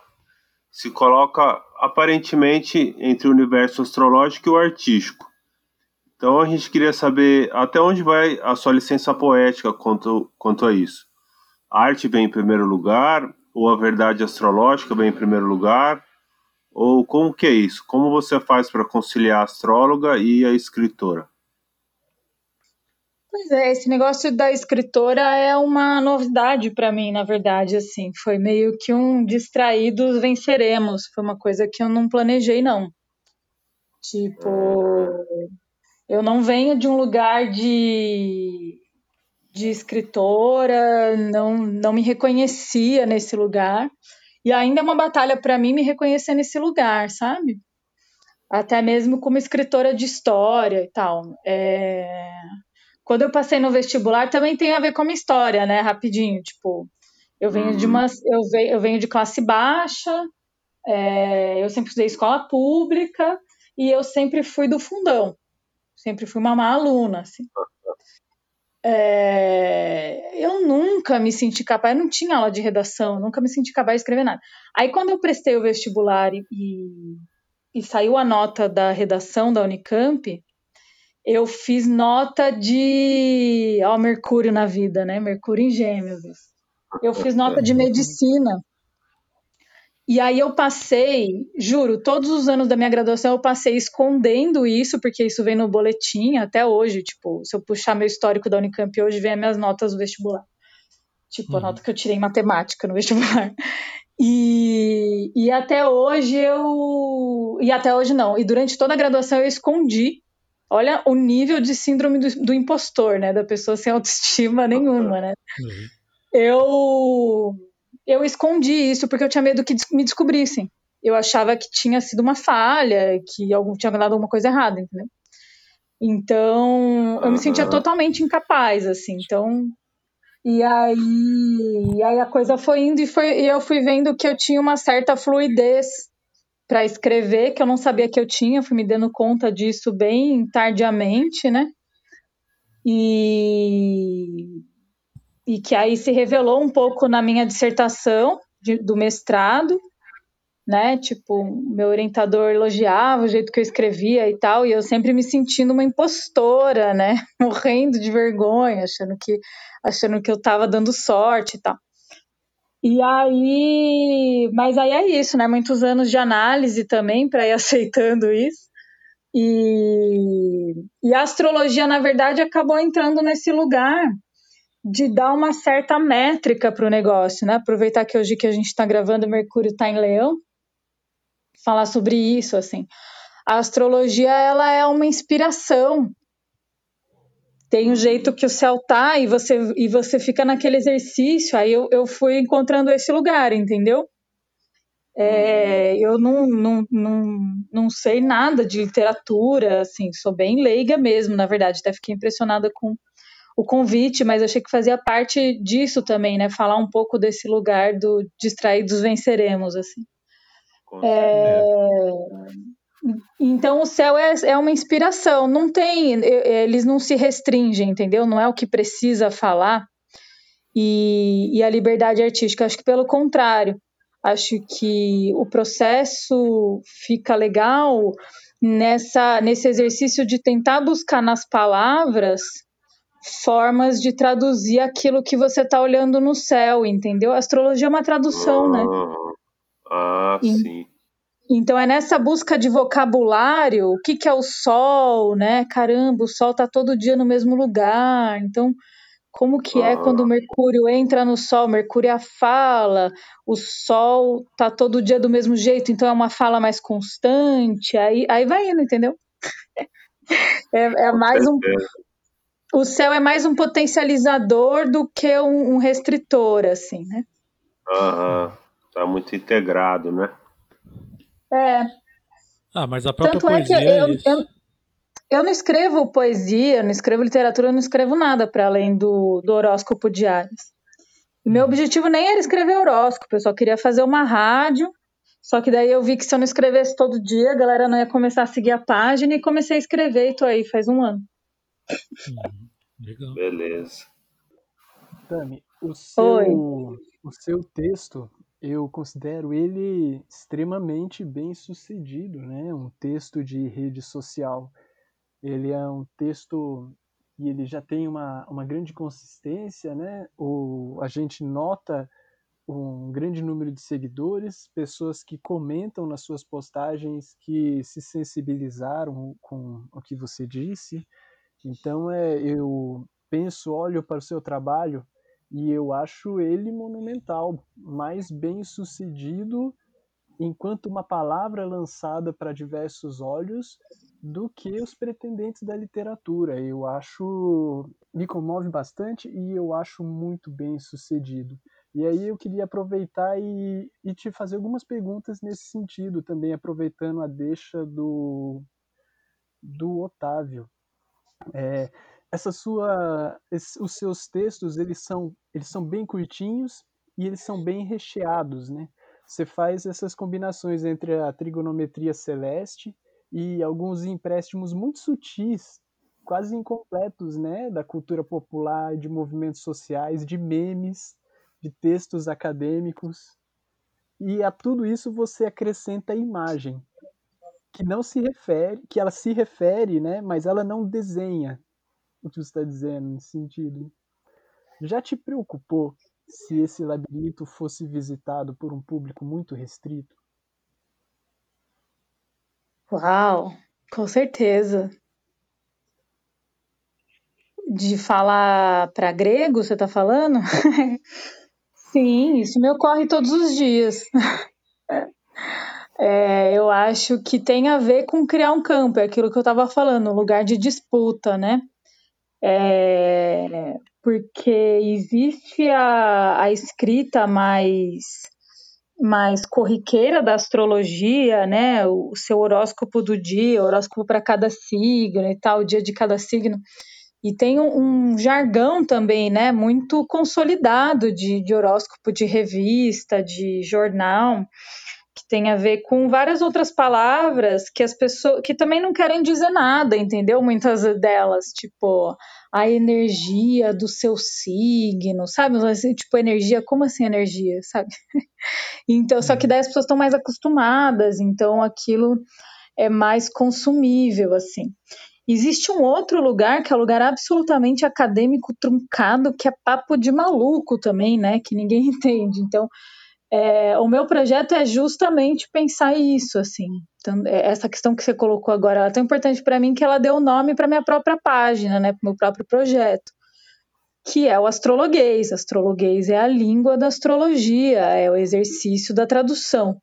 se coloca aparentemente entre o universo astrológico e o artístico. Então a gente queria saber até onde vai a sua licença poética quanto, quanto a isso. A arte vem em primeiro lugar, ou a verdade astrológica vem em primeiro lugar, ou como que é isso? Como você faz para conciliar a astróloga e a escritora? Pois é, esse negócio da escritora é uma novidade para mim, na verdade, assim, foi meio que um distraídos venceremos, foi uma coisa que eu não planejei não. Tipo, eu não venho de um lugar de de escritora, não não me reconhecia nesse lugar. E ainda é uma batalha para mim me reconhecer nesse lugar, sabe? Até mesmo como escritora de história e tal. É quando eu passei no vestibular também tem a ver com a minha história, né? Rapidinho, tipo, eu venho uhum. de uma, eu venho, eu venho de classe baixa, é, eu sempre usei escola pública e eu sempre fui do fundão, sempre fui uma má aluna, assim. É, eu nunca me senti capaz, eu não tinha aula de redação, nunca me senti capaz de escrever nada. Aí quando eu prestei o vestibular e, e, e saiu a nota da redação da Unicamp, eu fiz nota de. Ó, Mercúrio na vida, né? Mercúrio em Gêmeos. Eu fiz nota de medicina. E aí eu passei, juro, todos os anos da minha graduação eu passei escondendo isso, porque isso vem no boletim até hoje. Tipo, se eu puxar meu histórico da Unicamp hoje, vem as minhas notas do vestibular. tipo a uhum. nota que eu tirei em matemática no vestibular. E, e até hoje eu. E até hoje não. E durante toda a graduação eu escondi. Olha o nível de síndrome do, do impostor, né? Da pessoa sem autoestima nenhuma, né? Uhum. Eu, eu escondi isso porque eu tinha medo que me descobrissem. Eu achava que tinha sido uma falha, que algum, tinha dado alguma coisa errada, entendeu? Então, eu me sentia totalmente incapaz, assim. Então, e aí, e aí a coisa foi indo e, foi, e eu fui vendo que eu tinha uma certa fluidez para escrever, que eu não sabia que eu tinha, fui me dando conta disso bem tardiamente, né? E, e que aí se revelou um pouco na minha dissertação de, do mestrado, né? Tipo, meu orientador elogiava o jeito que eu escrevia e tal, e eu sempre me sentindo uma impostora, né? Morrendo de vergonha, achando que achando que eu tava dando sorte e tal. E aí, mas aí é isso, né? Muitos anos de análise também para ir aceitando isso. E, e a astrologia, na verdade, acabou entrando nesse lugar de dar uma certa métrica para o negócio, né? Aproveitar que hoje que a gente está gravando, Mercúrio está em Leão, falar sobre isso, assim. A astrologia, ela é uma inspiração. Tem um jeito que o céu tá e você, e você fica naquele exercício. Aí eu, eu fui encontrando esse lugar, entendeu? É, eu não, não, não, não sei nada de literatura, assim, sou bem leiga mesmo, na verdade. Até fiquei impressionada com o convite, mas achei que fazia parte disso também, né? Falar um pouco desse lugar do distraídos venceremos, assim. É... Então o céu é, é uma inspiração, não tem, eles não se restringem, entendeu? Não é o que precisa falar. E, e a liberdade artística, acho que pelo contrário, acho que o processo fica legal nessa nesse exercício de tentar buscar nas palavras formas de traduzir aquilo que você está olhando no céu, entendeu? A astrologia é uma tradução, né? Ah, e, sim. Então é nessa busca de vocabulário, o que, que é o sol, né? Caramba, o sol está todo dia no mesmo lugar. Então, como que é quando o Mercúrio entra no Sol? Mercúrio é a fala, o Sol tá todo dia do mesmo jeito, então é uma fala mais constante. Aí, aí vai indo, entendeu? É, é mais um. O céu é mais um potencializador do que um, um restritor, assim, né? Aham. Tá muito integrado, né? É. Ah, mas a própria Tanto poesia. É que eu, é eu, eu, não escrevo poesia, não escrevo literatura, não escrevo nada para além do, do horóscopo diário. E meu hum. objetivo nem era escrever horóscopo, eu só queria fazer uma rádio. Só que daí eu vi que se eu não escrevesse todo dia, a galera não ia começar a seguir a página e comecei a escrever e tô aí faz um ano. Hum, legal. Beleza. Tami, o seu, o seu texto eu considero ele extremamente bem sucedido, né? Um texto de rede social. Ele é um texto e ele já tem uma, uma grande consistência, né? O, a gente nota um grande número de seguidores, pessoas que comentam nas suas postagens que se sensibilizaram com o que você disse. Então, é, eu penso, olho para o seu trabalho e eu acho ele monumental, mais bem sucedido enquanto uma palavra lançada para diversos olhos do que os pretendentes da literatura. Eu acho me comove bastante e eu acho muito bem sucedido. E aí eu queria aproveitar e, e te fazer algumas perguntas nesse sentido também, aproveitando a deixa do, do Otávio. É, essa sua, os seus textos eles são, eles são bem curtinhos e eles são bem recheados, né? Você faz essas combinações entre a trigonometria celeste e alguns empréstimos muito sutis, quase incompletos, né, da cultura popular, de movimentos sociais, de memes, de textos acadêmicos. E a tudo isso você acrescenta a imagem, que não se refere, que ela se refere, né, mas ela não desenha o que você está dizendo nesse sentido. Já te preocupou se esse labirinto fosse visitado por um público muito restrito? Uau, com certeza. de falar para grego, você está falando? Sim, isso me ocorre todos os dias. É, eu acho que tem a ver com criar um campo, é aquilo que eu estava falando, um lugar de disputa, né? É, porque existe a, a escrita mais mais corriqueira da astrologia, né? O seu horóscopo do dia, horóscopo para cada signo e tal, o dia de cada signo. E tem um, um, jargão também, né? Muito consolidado de, de horóscopo de revista, de jornal, tem a ver com várias outras palavras que as pessoas que também não querem dizer nada, entendeu? Muitas delas, tipo a energia do seu signo, sabe? Assim, tipo, energia, como assim energia, sabe? então, só que daí as pessoas estão mais acostumadas, então aquilo é mais consumível, assim. Existe um outro lugar que é um lugar absolutamente acadêmico truncado, que é papo de maluco também, né? Que ninguém entende. Então, é, o meu projeto é justamente pensar isso, assim. Então, é, essa questão que você colocou agora é tão importante para mim que ela deu nome para minha própria página, né, para o meu próprio projeto, que é o astrologuês. Astrologuês é a língua da astrologia, é o exercício da tradução.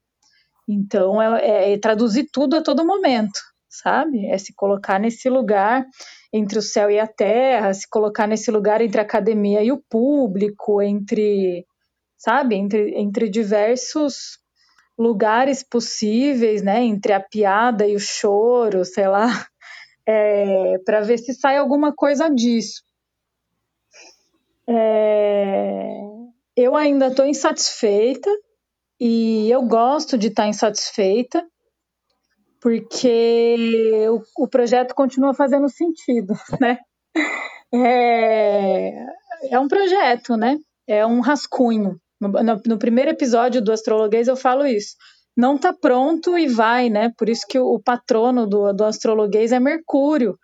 Então, é, é, é traduzir tudo a todo momento, sabe? É se colocar nesse lugar entre o céu e a terra, se colocar nesse lugar entre a academia e o público, entre sabe? Entre, entre diversos lugares possíveis, né? Entre a piada e o choro, sei lá, é, para ver se sai alguma coisa disso. É, eu ainda estou insatisfeita e eu gosto de estar tá insatisfeita porque o, o, projeto continua fazendo sentido, né? É, é um projeto, né? É um rascunho. No, no, primeiro episódio do Astrologuês eu falo isso. Não está pronto e vai, né? Por isso que o, o patrono do, do Astrologuês é Mercúrio,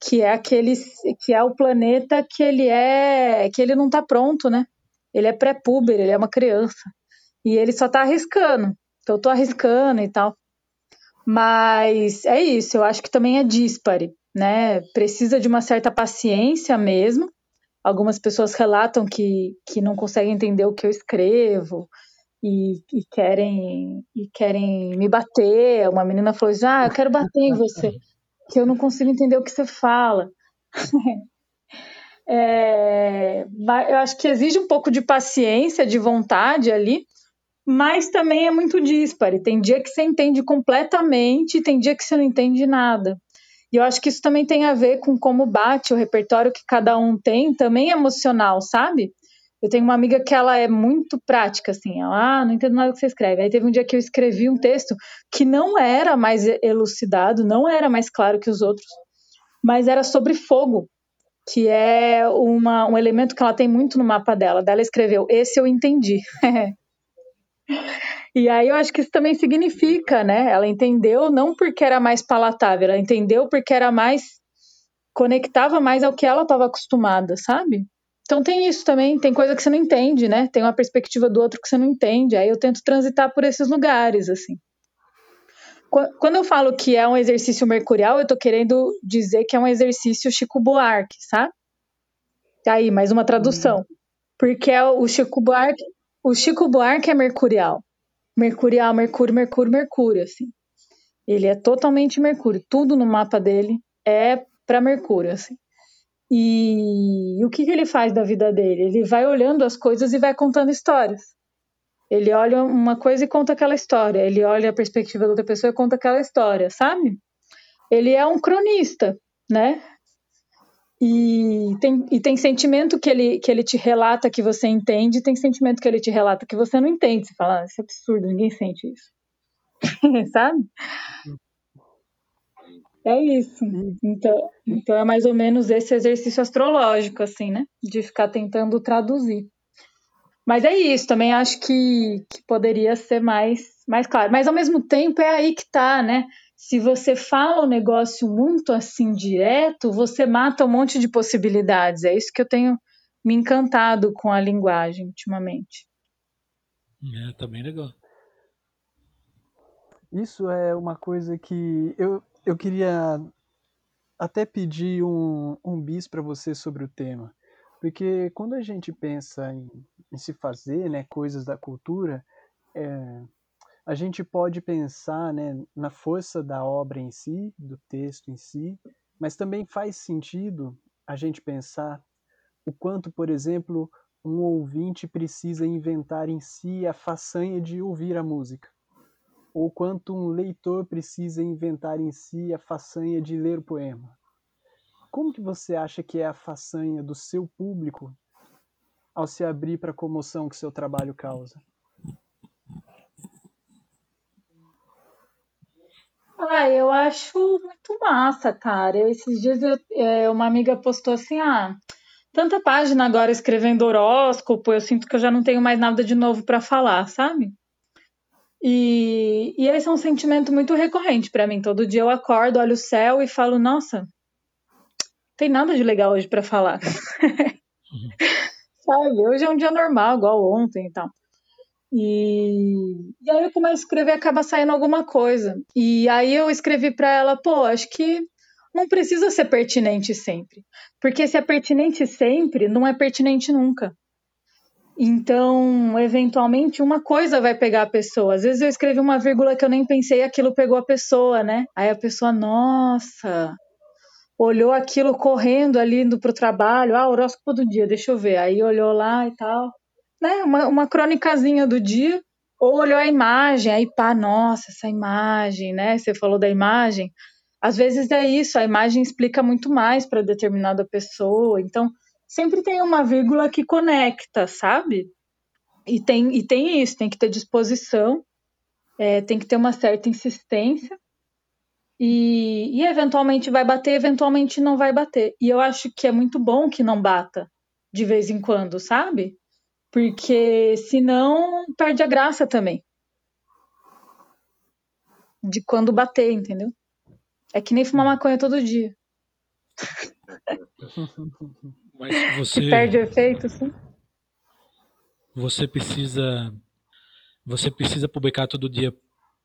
que é aquele que é o planeta que ele é que ele não está pronto, né? Ele é pré-puber, ele é uma criança. E ele só está arriscando. Então eu tô arriscando e tal. Mas é isso, eu acho que também é díspare, né? Precisa de uma certa paciência mesmo Algumas pessoas relatam que, que não conseguem entender o que eu escrevo e, e querem e querem me bater. Uma menina falou: "Ah, eu quero bater em você, que eu não consigo entender o que você fala". é, eu acho que exige um pouco de paciência, de vontade ali, mas também é muito dispare. Tem dia que você entende completamente, tem dia que você não entende nada. E eu acho que isso também tem a ver com como bate o repertório que cada um tem, também emocional, sabe? Eu tenho uma amiga que ela é muito prática, assim, ela, ah, não entendo nada que você escreve. Aí teve um dia que eu escrevi um texto que não era mais elucidado, não era mais claro que os outros, mas era sobre fogo, que é uma, um elemento que ela tem muito no mapa dela. Dela escreveu, esse eu entendi. E aí eu acho que isso também significa, né? Ela entendeu não porque era mais palatável, ela entendeu porque era mais conectava mais ao que ela estava acostumada, sabe? Então tem isso também, tem coisa que você não entende, né? Tem uma perspectiva do outro que você não entende. Aí eu tento transitar por esses lugares, assim. Quando eu falo que é um exercício mercurial, eu tô querendo dizer que é um exercício Chico Buarque, sabe? Aí, mais uma tradução. Uhum. Porque é o Chico Buarque, o Chico Buarque é mercurial. Mercurial, Mercúrio, Mercúrio, Mercúrio, assim. Ele é totalmente Mercúrio. Tudo no mapa dele é para Mercúrio, assim. E, e o que, que ele faz da vida dele? Ele vai olhando as coisas e vai contando histórias. Ele olha uma coisa e conta aquela história. Ele olha a perspectiva da outra pessoa e conta aquela história, sabe? Ele é um cronista, né? E tem, e tem sentimento que ele, que ele te relata que você entende, e tem sentimento que ele te relata que você não entende. Você fala, ah, isso é absurdo, ninguém sente isso. Sabe? É isso. Então, então é mais ou menos esse exercício astrológico, assim, né? De ficar tentando traduzir. Mas é isso, também acho que, que poderia ser mais, mais claro. Mas ao mesmo tempo é aí que tá, né? Se você fala um negócio muito assim direto, você mata um monte de possibilidades. É isso que eu tenho me encantado com a linguagem ultimamente. É, tá bem legal. Isso é uma coisa que eu, eu queria até pedir um, um bis para você sobre o tema, porque quando a gente pensa em, em se fazer né, coisas da cultura, é, a gente pode pensar né, na força da obra em si, do texto em si, mas também faz sentido a gente pensar o quanto, por exemplo, um ouvinte precisa inventar em si a façanha de ouvir a música, ou quanto um leitor precisa inventar em si a façanha de ler o poema. Como que você acha que é a façanha do seu público ao se abrir para a comoção que seu trabalho causa? Ah, eu acho muito massa, cara. Esses dias eu, é, uma amiga postou assim, ah, tanta página agora escrevendo horóscopo, eu sinto que eu já não tenho mais nada de novo para falar, sabe? E, e esse é um sentimento muito recorrente para mim. Todo dia eu acordo, olho o céu e falo, nossa, tem nada de legal hoje para falar. sabe? Hoje é um dia normal, igual ontem e tal. E, e aí eu começo a escrever, acaba saindo alguma coisa. E aí eu escrevi para ela, pô, acho que não precisa ser pertinente sempre. Porque se é pertinente sempre, não é pertinente nunca. Então, eventualmente, uma coisa vai pegar a pessoa. Às vezes eu escrevi uma vírgula que eu nem pensei e aquilo pegou a pessoa, né? Aí a pessoa, nossa, olhou aquilo correndo ali indo pro trabalho. Ah, horóscopo do dia, deixa eu ver. Aí olhou lá e tal né, uma, uma crônicazinha do dia, ou olhou a imagem, aí pá, nossa, essa imagem, né? Você falou da imagem. Às vezes é isso, a imagem explica muito mais para determinada pessoa. Então, sempre tem uma vírgula que conecta, sabe? E tem, e tem isso, tem que ter disposição, é, tem que ter uma certa insistência. E, e eventualmente vai bater, eventualmente não vai bater. E eu acho que é muito bom que não bata de vez em quando, sabe? Porque senão perde a graça também. De quando bater, entendeu? É que nem fumar maconha todo dia. Mas você. Que perde o efeito, sim. Você precisa. Você precisa publicar todo dia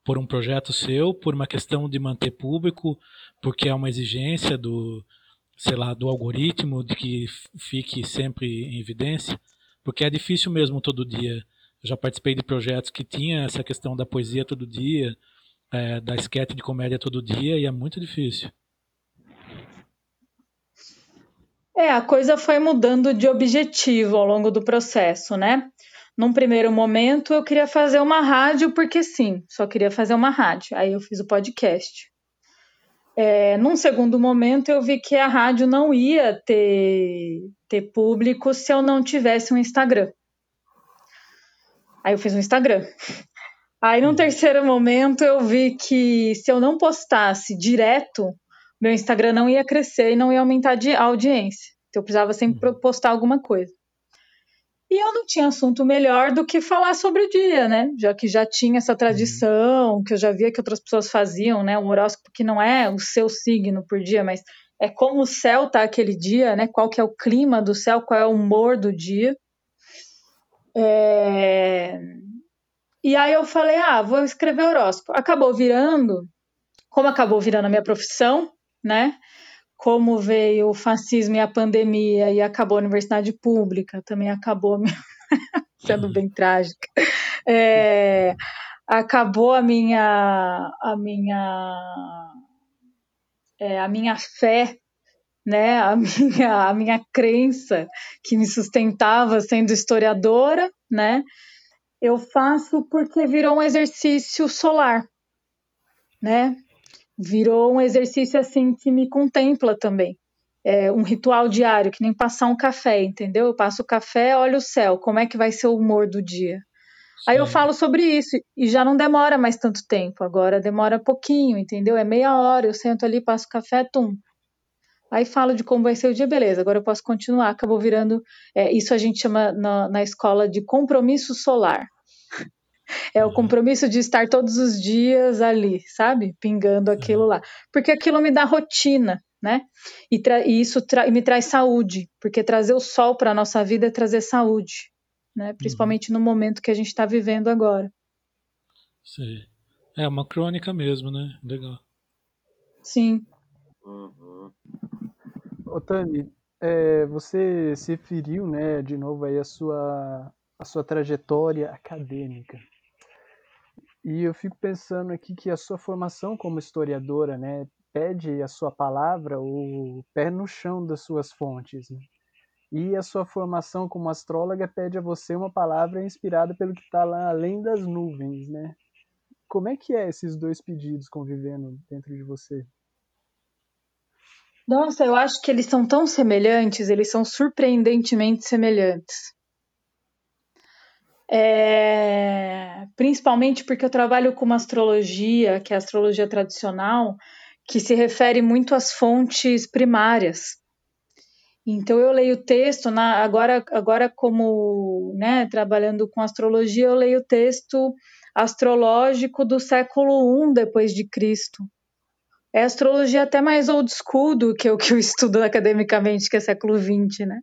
por um projeto seu, por uma questão de manter público, porque é uma exigência do, sei lá, do algoritmo de que fique sempre em evidência. Porque é difícil mesmo todo dia. Eu já participei de projetos que tinha essa questão da poesia todo dia, é, da esquete de comédia todo dia, e é muito difícil. É, a coisa foi mudando de objetivo ao longo do processo, né? Num primeiro momento eu queria fazer uma rádio porque sim, só queria fazer uma rádio. Aí eu fiz o podcast. É, num segundo momento, eu vi que a rádio não ia ter, ter público se eu não tivesse um Instagram. Aí eu fiz um Instagram. Aí, num terceiro momento, eu vi que se eu não postasse direto, meu Instagram não ia crescer e não ia aumentar a audiência. Então, eu precisava sempre uhum. postar alguma coisa. E eu não tinha assunto melhor do que falar sobre o dia, né? Já que já tinha essa tradição, que eu já via que outras pessoas faziam, né? Um horóscopo que não é o seu signo por dia, mas é como o céu tá aquele dia, né? Qual que é o clima do céu, qual é o humor do dia. É... E aí eu falei, ah, vou escrever horóscopo. Acabou virando, como acabou virando a minha profissão, né? Como veio o fascismo e a pandemia e acabou a universidade pública, também acabou, sendo bem trágica, é, acabou a minha, a minha, é, a minha fé, né, a minha, a minha crença que me sustentava sendo historiadora, né, eu faço porque virou um exercício solar, né? Virou um exercício assim que me contempla também. É um ritual diário, que nem passar um café, entendeu? Eu passo o café, olho o céu, como é que vai ser o humor do dia. Sim. Aí eu falo sobre isso e já não demora mais tanto tempo, agora demora pouquinho, entendeu? É meia hora, eu sento ali, passo o café, tum. Aí falo de como vai ser o dia, beleza, agora eu posso continuar. Acabou virando, é, isso a gente chama na, na escola de compromisso solar. É o compromisso de estar todos os dias ali, sabe? Pingando aquilo lá. Porque aquilo me dá rotina, né? E, e isso me traz saúde, porque trazer o sol para a nossa vida é trazer saúde, né? Principalmente uhum. no momento que a gente está vivendo agora. Sim. É uma crônica mesmo, né? Legal. Sim. Uhum. Otani, é, você se referiu, né, de novo aí a sua, a sua trajetória acadêmica. E eu fico pensando aqui que a sua formação como historiadora, né, pede a sua palavra o pé no chão das suas fontes. Né? E a sua formação como astróloga pede a você uma palavra inspirada pelo que está lá além das nuvens, né? Como é que é esses dois pedidos convivendo dentro de você? Nossa, eu acho que eles são tão semelhantes, eles são surpreendentemente semelhantes. É, principalmente porque eu trabalho com uma astrologia, que é a astrologia tradicional, que se refere muito às fontes primárias. Então eu leio o texto, na, agora, agora como né, trabalhando com astrologia, eu leio o texto astrológico do século I depois de Cristo. É astrologia até mais old school do que o que eu estudo academicamente, que é século XX, né?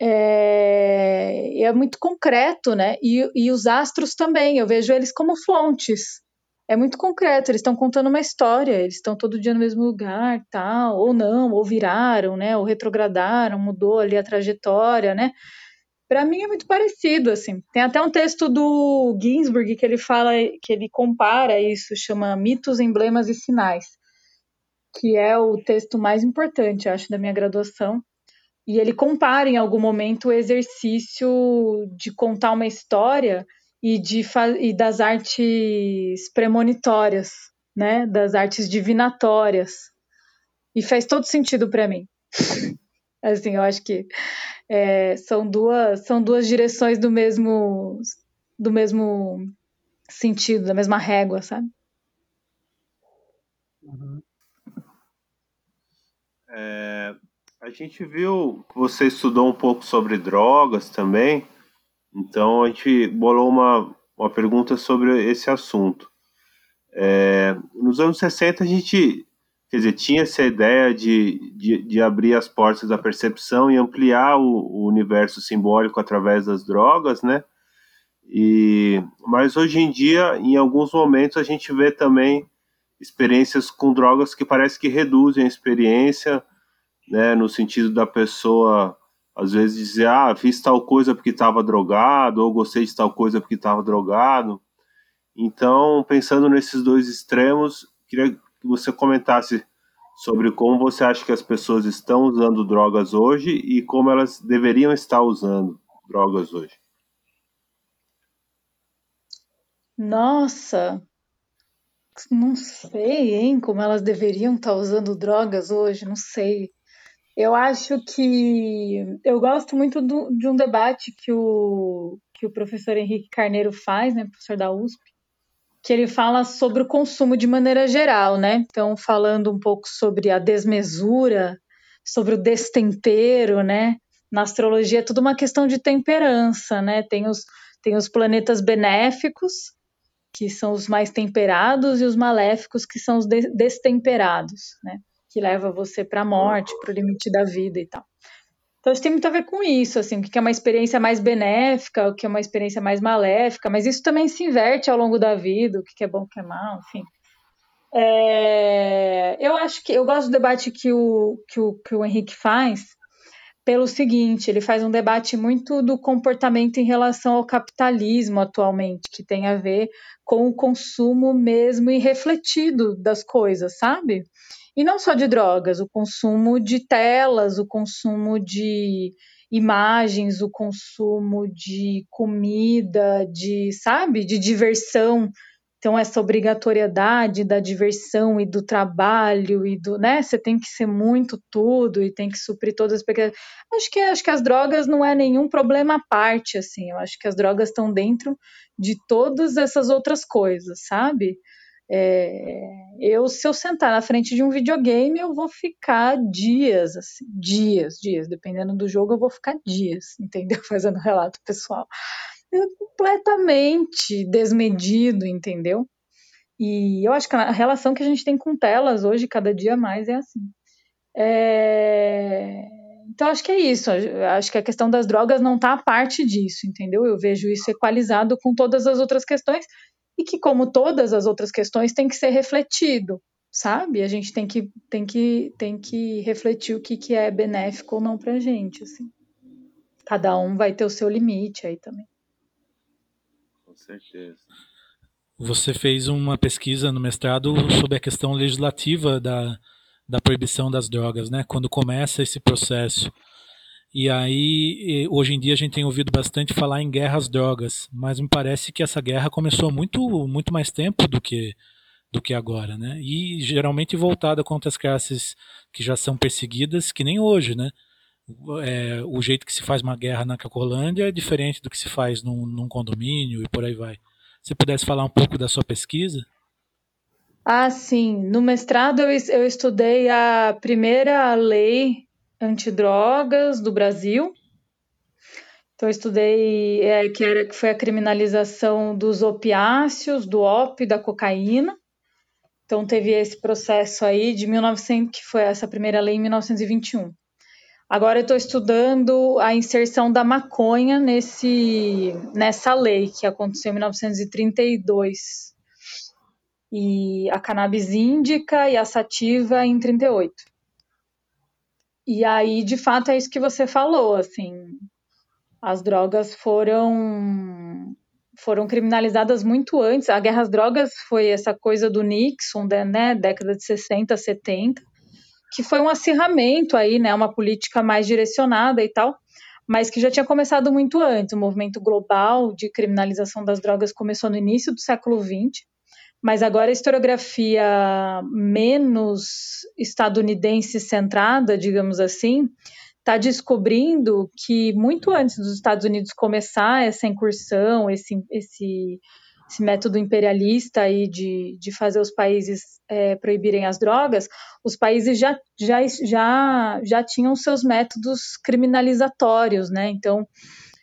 É, é muito concreto, né? E, e os astros também, eu vejo eles como fontes é muito concreto, eles estão contando uma história, eles estão todo dia no mesmo lugar, tal, ou não, ou viraram, né, ou retrogradaram, mudou ali a trajetória, né? Para mim é muito parecido, assim. Tem até um texto do Ginsburg que ele fala, que ele compara isso, chama Mitos, Emblemas e Sinais, que é o texto mais importante, acho, da minha graduação. E ele compara em algum momento o exercício de contar uma história e, de, e das artes premonitórias, né? Das artes divinatórias. E faz todo sentido para mim. assim, eu acho que é, são duas são duas direções do mesmo do mesmo sentido, da mesma régua, sabe? Uhum. É, a gente viu que você estudou um pouco sobre drogas também. Então a gente bolou uma, uma pergunta sobre esse assunto. É, nos anos 60 a gente, quer dizer, tinha essa ideia de, de, de abrir as portas da percepção e ampliar o, o, universo simbólico através das drogas, né? E, mas hoje em dia, em alguns momentos, a gente vê também experiências com drogas que parece que reduzem a experiência, né? No sentido da pessoa às vezes dizer, ah, fiz tal coisa porque estava drogado, ou gostei de tal coisa porque estava drogado. Então, pensando nesses dois extremos, queria que você comentasse sobre como você acha que as pessoas estão usando drogas hoje e como elas deveriam estar usando drogas hoje. Nossa, não sei, hein, como elas deveriam estar usando drogas hoje, não sei. Eu acho que eu gosto muito do, de um debate que o, que o professor Henrique Carneiro faz, né, professor da USP, que ele fala sobre o consumo de maneira geral, né? Então, falando um pouco sobre a desmesura, sobre o destempero, né? Na astrologia é tudo uma questão de temperança, né? Tem os, tem os planetas benéficos, que são os mais temperados, e os maléficos, que são os de, destemperados, né? Que leva você para a morte, para o limite da vida e tal. Então isso tem muito a ver com isso, assim, o que é uma experiência mais benéfica, o que é uma experiência mais maléfica, mas isso também se inverte ao longo da vida, o que é bom, o que é mal, enfim. É, eu acho que eu gosto do debate que o, que o, que o Henrique faz pelo seguinte, ele faz um debate muito do comportamento em relação ao capitalismo atualmente, que tem a ver com o consumo mesmo irrefletido das coisas, sabe? E não só de drogas, o consumo de telas, o consumo de imagens, o consumo de comida, de, sabe, de diversão. Então, essa obrigatoriedade da diversão e do trabalho e do, né? Você tem que ser muito tudo e tem que suprir todas as pequenas. Acho que acho que as drogas não é nenhum problema à parte, assim. Eu acho que as drogas estão dentro de todas essas outras coisas, sabe? É, eu, se eu sentar na frente de um videogame, eu vou ficar dias, assim, dias, dias, dependendo do jogo, eu vou ficar dias, entendeu? Fazendo relato pessoal. Completamente desmedido, entendeu? E eu acho que a relação que a gente tem com telas hoje, cada dia mais, é assim. É... Então, acho que é isso. Acho que a questão das drogas não está a parte disso, entendeu? Eu vejo isso equalizado com todas as outras questões e que, como todas as outras questões, tem que ser refletido, sabe? A gente tem que, tem que, tem que refletir o que, que é benéfico ou não pra gente, assim. Cada um vai ter o seu limite aí também. Com certeza. Você fez uma pesquisa no mestrado sobre a questão legislativa da, da proibição das drogas, né? Quando começa esse processo. E aí, hoje em dia, a gente tem ouvido bastante falar em guerras drogas, mas me parece que essa guerra começou muito, muito mais tempo do que, do que agora, né? E geralmente voltada contra as classes que já são perseguidas, que nem hoje, né? É, o jeito que se faz uma guerra na Cacolândia é diferente do que se faz num, num condomínio e por aí vai. Se pudesse falar um pouco da sua pesquisa? Ah, sim. No mestrado eu, eu estudei a primeira lei antidrogas do Brasil. Então, eu estudei é, que, era, que foi a criminalização dos opiáceos, do ópio da cocaína. Então, teve esse processo aí de 1900, que foi essa primeira lei em 1921. Agora, eu estou estudando a inserção da maconha nesse, nessa lei, que aconteceu em 1932. E a cannabis índica e a sativa em 38. E aí, de fato, é isso que você falou, assim, as drogas foram foram criminalizadas muito antes. A guerra às drogas foi essa coisa do Nixon, né, década de 60, 70, que foi um acirramento aí, né, uma política mais direcionada e tal, mas que já tinha começado muito antes. O movimento global de criminalização das drogas começou no início do século XX mas agora a historiografia menos estadunidense centrada, digamos assim, está descobrindo que muito antes dos Estados Unidos começar essa incursão, esse, esse, esse método imperialista aí de, de fazer os países é, proibirem as drogas, os países já, já, já, já tinham seus métodos criminalizatórios, né? Então,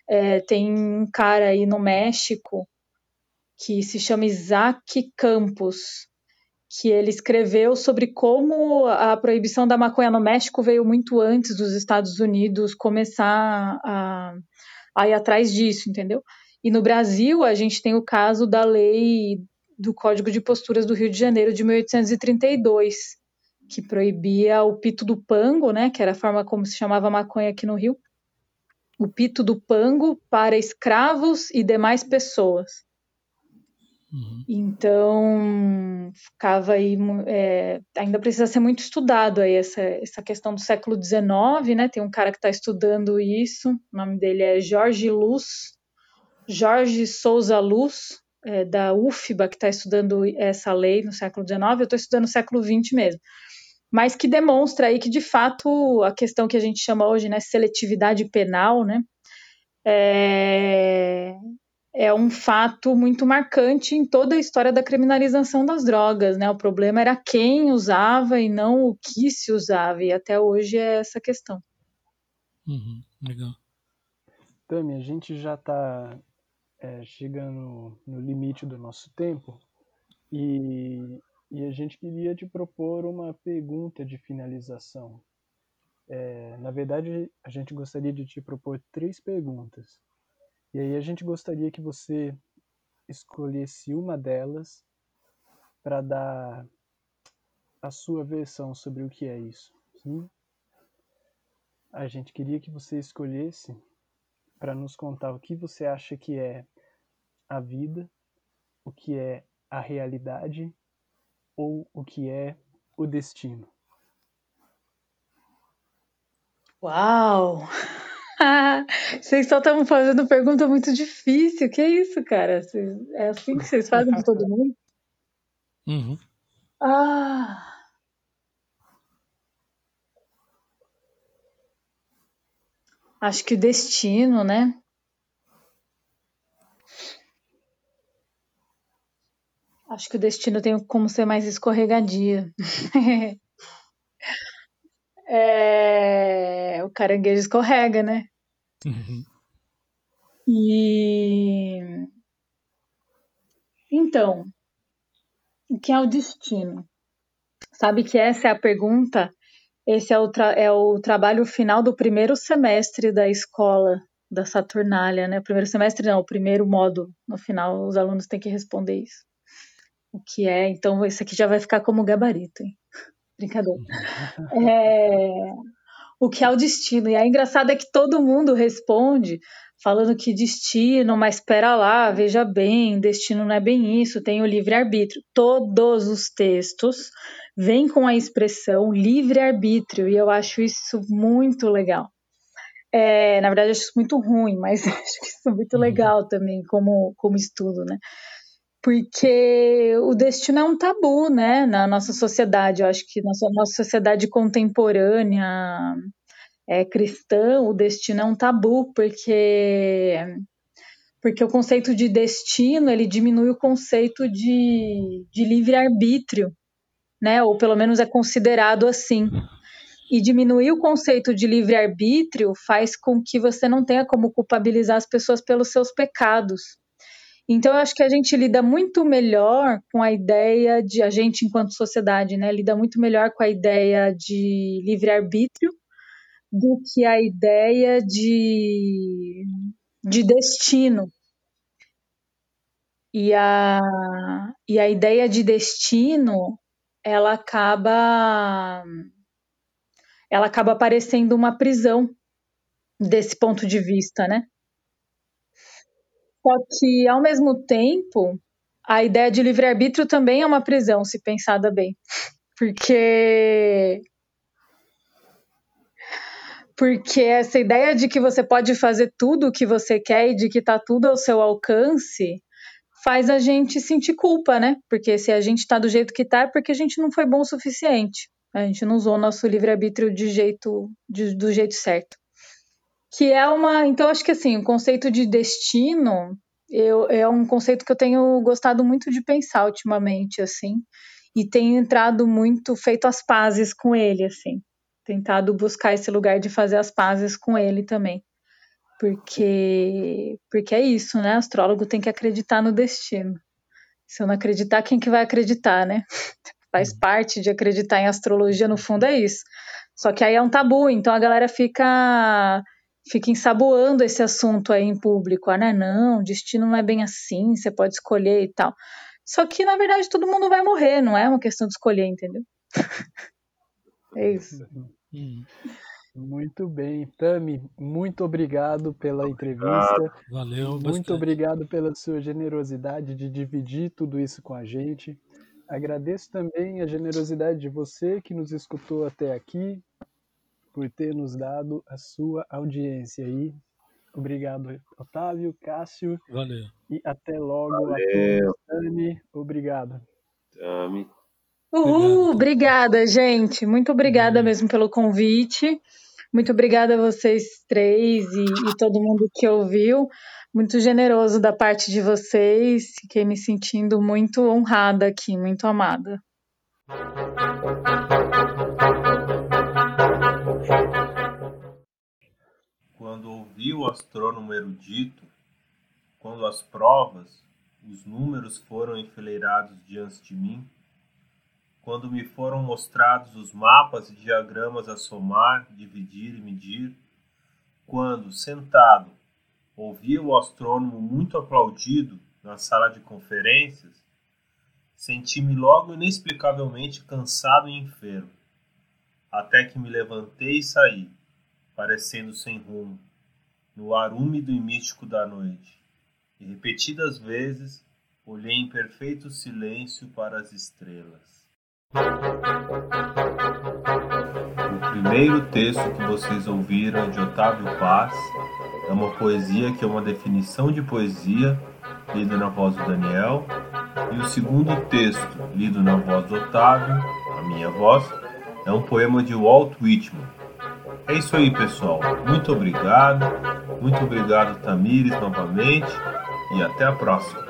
é, tem um cara aí no México que se chama Isaac Campos, que ele escreveu sobre como a proibição da maconha no México veio muito antes dos Estados Unidos começar a, a ir atrás disso, entendeu? E no Brasil, a gente tem o caso da lei do Código de Posturas do Rio de Janeiro de 1832, que proibia o pito do pango, né, que era a forma como se chamava maconha aqui no Rio, o pito do pango para escravos e demais pessoas. Uhum. Então, ficava aí, é, ainda precisa ser muito estudado aí essa, essa questão do século XIX, né? Tem um cara que está estudando isso, o nome dele é Jorge Luz, Jorge Souza Luz, é, da UFBA, que está estudando essa lei no século XIX, eu estou estudando no século XX mesmo. Mas que demonstra aí que, de fato, a questão que a gente chama hoje, né, seletividade penal, né, é, é um fato muito marcante em toda a história da criminalização das drogas, né? O problema era quem usava e não o que se usava, e até hoje é essa questão. Uhum, legal. Tami, a gente já está é, chegando no limite do nosso tempo e, e a gente queria te propor uma pergunta de finalização. É, na verdade, a gente gostaria de te propor três perguntas. E aí a gente gostaria que você escolhesse uma delas para dar a sua versão sobre o que é isso. Sim? A gente queria que você escolhesse para nos contar o que você acha que é a vida, o que é a realidade ou o que é o destino. Uau! vocês só estão fazendo pergunta muito difícil. Que é isso, cara? É assim que vocês fazem com todo mundo? Uhum. Ah. Acho que o destino, né? Acho que o destino tem como ser mais escorregadia. é... o caranguejo escorrega, né? Uhum. E então, o que é o destino? Sabe que essa é a pergunta. Esse é o, é o trabalho final do primeiro semestre da escola da Saturnália, né? Primeiro semestre não, o primeiro módulo. No final, os alunos têm que responder isso. o que é. Então, isso aqui já vai ficar como gabarito, hein? Brincadeira. É, o que é o destino. E é engraçado é que todo mundo responde falando que destino, mas espera lá, veja bem, destino não é bem isso, tem o livre-arbítrio. Todos os textos vêm com a expressão livre-arbítrio, e eu acho isso muito legal. É, na verdade, eu acho isso muito ruim, mas acho isso muito uhum. legal também como, como estudo, né? Porque o destino é um tabu, né, na nossa sociedade. Eu acho que na nossa sociedade contemporânea é, cristã, o destino é um tabu, porque porque o conceito de destino ele diminui o conceito de, de livre-arbítrio, né? Ou pelo menos é considerado assim. E diminuir o conceito de livre-arbítrio faz com que você não tenha como culpabilizar as pessoas pelos seus pecados. Então, eu acho que a gente lida muito melhor com a ideia de, a gente enquanto sociedade, né, lida muito melhor com a ideia de livre-arbítrio do que a ideia de, de destino. E a, e a ideia de destino, ela acaba ela acaba parecendo uma prisão desse ponto de vista, né? Só que, ao mesmo tempo, a ideia de livre-arbítrio também é uma prisão, se pensada bem. Porque. Porque essa ideia de que você pode fazer tudo o que você quer e de que está tudo ao seu alcance faz a gente sentir culpa, né? Porque se a gente está do jeito que está é porque a gente não foi bom o suficiente. A gente não usou o nosso livre-arbítrio de jeito, de, do jeito certo. Que é uma. Então, acho que assim, o conceito de destino eu, é um conceito que eu tenho gostado muito de pensar ultimamente, assim. E tenho entrado muito, feito as pazes com ele, assim. Tentado buscar esse lugar de fazer as pazes com ele também. Porque, porque é isso, né? O astrólogo tem que acreditar no destino. Se eu não acreditar, quem que vai acreditar, né? faz uhum. parte de acreditar em astrologia, no fundo é isso. Só que aí é um tabu, então a galera fica fica ensaboando esse assunto aí em público. Ah, né? Não, destino não é bem assim, você pode escolher e tal. Só que, na verdade, todo mundo vai morrer, não é uma questão de escolher, entendeu? é isso. Uhum. Muito bem, Tami, muito obrigado pela entrevista. Valeu, muito bastante. obrigado pela sua generosidade de dividir tudo isso com a gente. Agradeço também a generosidade de você que nos escutou até aqui, por ter nos dado a sua audiência aí. Obrigado, Otávio, Cássio. Valeu. E até logo Valeu. a todos. Dani, obrigado. Tami. Uhul, obrigada, gente. Muito obrigada mesmo pelo convite. Muito obrigada a vocês três e, e todo mundo que ouviu muito generoso da parte de vocês. Fiquei me sentindo muito honrada aqui, muito amada. Quando ouvi o astrônomo erudito, quando as provas, os números foram enfileirados diante de mim, quando me foram mostrados os mapas e diagramas a somar, dividir e medir, quando, sentado, ouvia o astrônomo muito aplaudido na sala de conferências, senti-me logo inexplicavelmente cansado e enfermo, até que me levantei e saí, parecendo sem rumo, no ar úmido e místico da noite, e repetidas vezes olhei em perfeito silêncio para as estrelas. O primeiro texto que vocês ouviram de Otávio Paz é uma poesia que é uma definição de poesia, lida na voz do Daniel, e o segundo texto, lido na voz do Otávio, a minha voz, é um poema de Walt Whitman. É isso aí, pessoal. Muito obrigado. Muito obrigado, Tamires, novamente. E até a próxima.